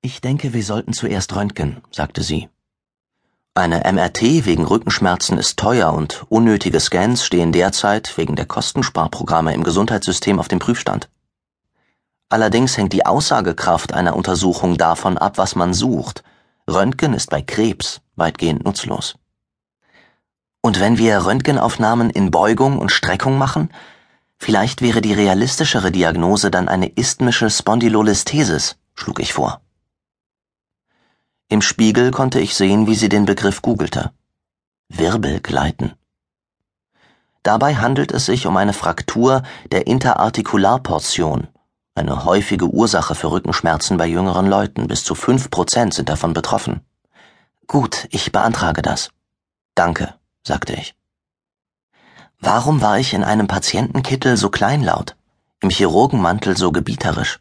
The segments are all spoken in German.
Ich denke, wir sollten zuerst röntgen, sagte sie. Eine MRT wegen Rückenschmerzen ist teuer und unnötige Scans stehen derzeit wegen der Kostensparprogramme im Gesundheitssystem auf dem Prüfstand. Allerdings hängt die Aussagekraft einer Untersuchung davon ab, was man sucht. Röntgen ist bei Krebs weitgehend nutzlos. Und wenn wir Röntgenaufnahmen in Beugung und Streckung machen, vielleicht wäre die realistischere Diagnose dann eine isthmische Spondylolisthesis, schlug ich vor. Im Spiegel konnte ich sehen, wie sie den Begriff googelte. Wirbelgleiten. Dabei handelt es sich um eine Fraktur der Interartikularportion, eine häufige Ursache für Rückenschmerzen bei jüngeren Leuten. Bis zu fünf Prozent sind davon betroffen. Gut, ich beantrage das. Danke, sagte ich. Warum war ich in einem Patientenkittel so kleinlaut, im Chirurgenmantel so gebieterisch?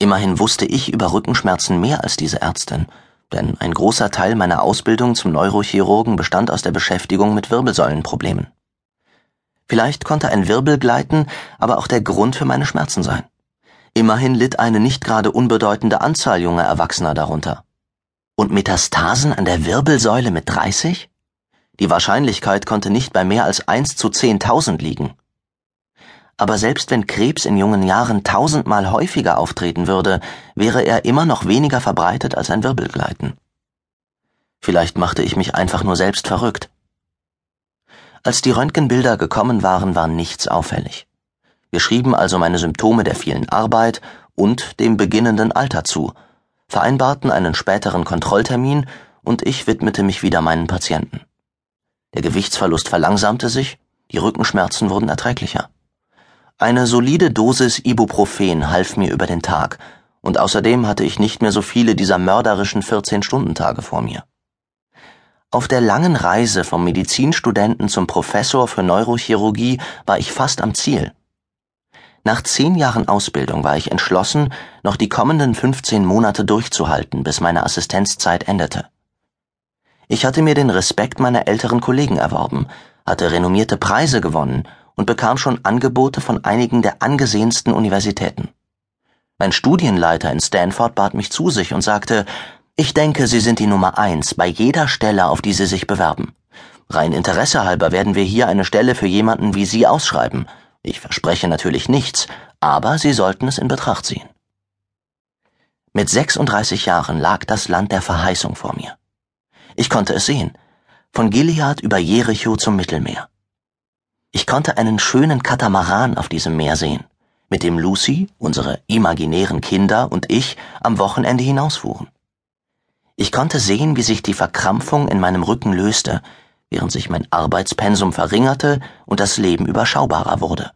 Immerhin wusste ich über Rückenschmerzen mehr als diese Ärztin, denn ein großer Teil meiner Ausbildung zum Neurochirurgen bestand aus der Beschäftigung mit Wirbelsäulenproblemen. Vielleicht konnte ein Wirbelgleiten aber auch der Grund für meine Schmerzen sein. Immerhin litt eine nicht gerade unbedeutende Anzahl junger Erwachsener darunter. Und Metastasen an der Wirbelsäule mit 30? Die Wahrscheinlichkeit konnte nicht bei mehr als 1 zu 10.000 liegen aber selbst wenn Krebs in jungen Jahren tausendmal häufiger auftreten würde, wäre er immer noch weniger verbreitet als ein Wirbelgleiten. Vielleicht machte ich mich einfach nur selbst verrückt. Als die Röntgenbilder gekommen waren, war nichts auffällig. Wir schrieben also meine Symptome der vielen Arbeit und dem beginnenden Alter zu, vereinbarten einen späteren Kontrolltermin und ich widmete mich wieder meinen Patienten. Der Gewichtsverlust verlangsamte sich, die Rückenschmerzen wurden erträglicher. Eine solide Dosis Ibuprofen half mir über den Tag, und außerdem hatte ich nicht mehr so viele dieser mörderischen 14-Stunden-Tage vor mir. Auf der langen Reise vom Medizinstudenten zum Professor für Neurochirurgie war ich fast am Ziel. Nach zehn Jahren Ausbildung war ich entschlossen, noch die kommenden 15 Monate durchzuhalten, bis meine Assistenzzeit endete. Ich hatte mir den Respekt meiner älteren Kollegen erworben, hatte renommierte Preise gewonnen und bekam schon Angebote von einigen der angesehensten Universitäten. Mein Studienleiter in Stanford bat mich zu sich und sagte, ich denke, Sie sind die Nummer eins bei jeder Stelle, auf die Sie sich bewerben. Rein Interesse halber werden wir hier eine Stelle für jemanden wie Sie ausschreiben. Ich verspreche natürlich nichts, aber Sie sollten es in Betracht ziehen. Mit 36 Jahren lag das Land der Verheißung vor mir. Ich konnte es sehen, von Gilead über Jericho zum Mittelmeer. Ich konnte einen schönen Katamaran auf diesem Meer sehen, mit dem Lucy, unsere imaginären Kinder und ich am Wochenende hinausfuhren. Ich konnte sehen, wie sich die Verkrampfung in meinem Rücken löste, während sich mein Arbeitspensum verringerte und das Leben überschaubarer wurde.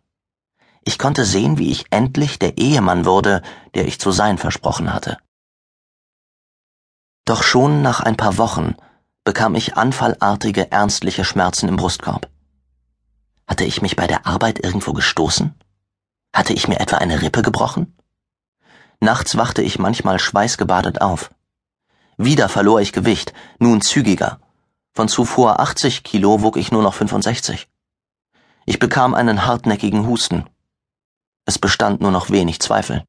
Ich konnte sehen, wie ich endlich der Ehemann wurde, der ich zu sein versprochen hatte. Doch schon nach ein paar Wochen bekam ich anfallartige, ernstliche Schmerzen im Brustkorb. Hatte ich mich bei der Arbeit irgendwo gestoßen? Hatte ich mir etwa eine Rippe gebrochen? Nachts wachte ich manchmal schweißgebadet auf. Wieder verlor ich Gewicht, nun zügiger. Von zuvor 80 Kilo wog ich nur noch 65. Ich bekam einen hartnäckigen Husten. Es bestand nur noch wenig Zweifel.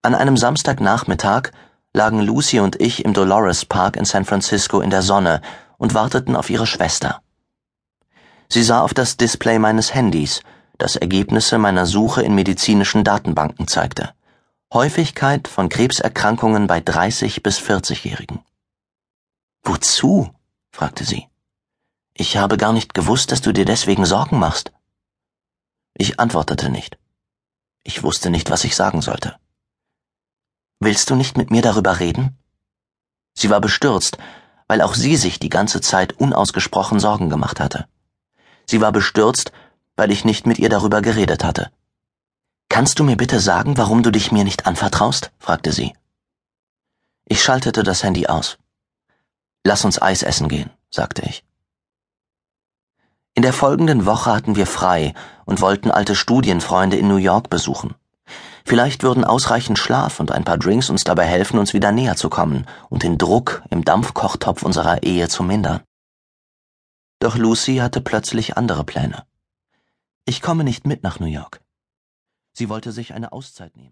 An einem Samstagnachmittag lagen Lucy und ich im Dolores Park in San Francisco in der Sonne und warteten auf ihre Schwester. Sie sah auf das Display meines Handys, das Ergebnisse meiner Suche in medizinischen Datenbanken zeigte. Häufigkeit von Krebserkrankungen bei 30 bis 40-Jährigen. Wozu? fragte sie. Ich habe gar nicht gewusst, dass du dir deswegen Sorgen machst. Ich antwortete nicht. Ich wusste nicht, was ich sagen sollte. Willst du nicht mit mir darüber reden? Sie war bestürzt, weil auch sie sich die ganze Zeit unausgesprochen Sorgen gemacht hatte. Sie war bestürzt, weil ich nicht mit ihr darüber geredet hatte. Kannst du mir bitte sagen, warum du dich mir nicht anvertraust? fragte sie. Ich schaltete das Handy aus. Lass uns Eis essen gehen, sagte ich. In der folgenden Woche hatten wir frei und wollten alte Studienfreunde in New York besuchen. Vielleicht würden ausreichend Schlaf und ein paar Drinks uns dabei helfen, uns wieder näher zu kommen und den Druck im Dampfkochtopf unserer Ehe zu mindern. Doch Lucy hatte plötzlich andere Pläne. Ich komme nicht mit nach New York. Sie wollte sich eine Auszeit nehmen.